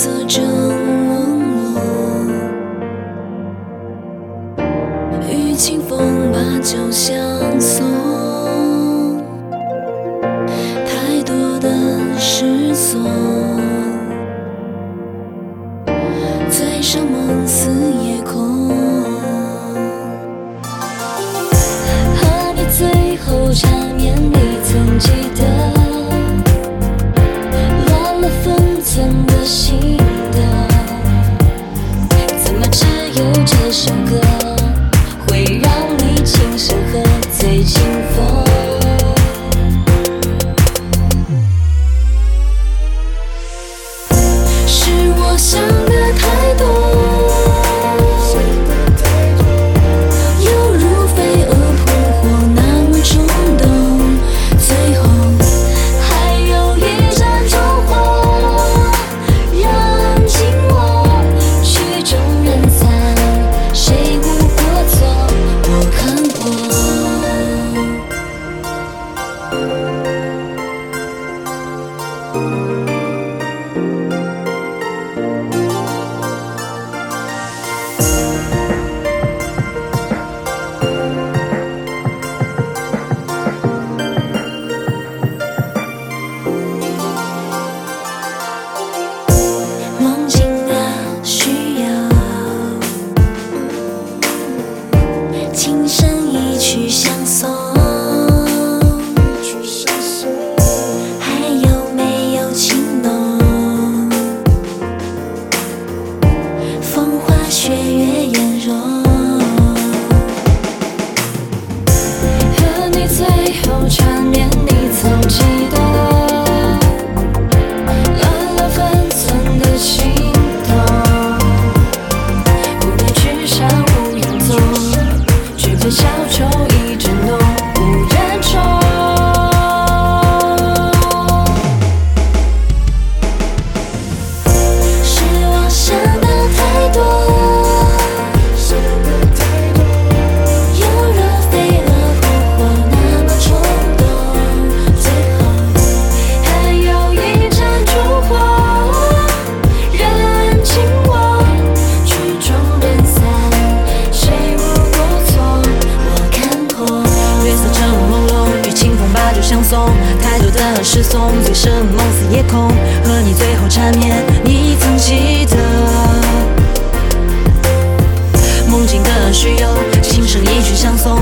色正朦胧，与清风把酒相送，太多的失所，醉生梦死。夜空何必最后缠绵，你曾记得？这首歌。琴声一曲。诗颂，醉生梦死夜空，和你最后缠绵，你曾记得？梦境的虚有，轻声一句相送。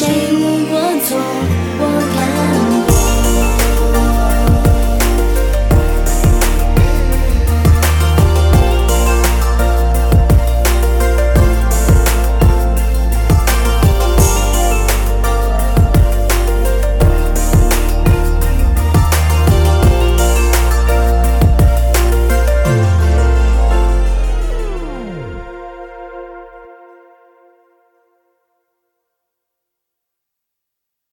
change.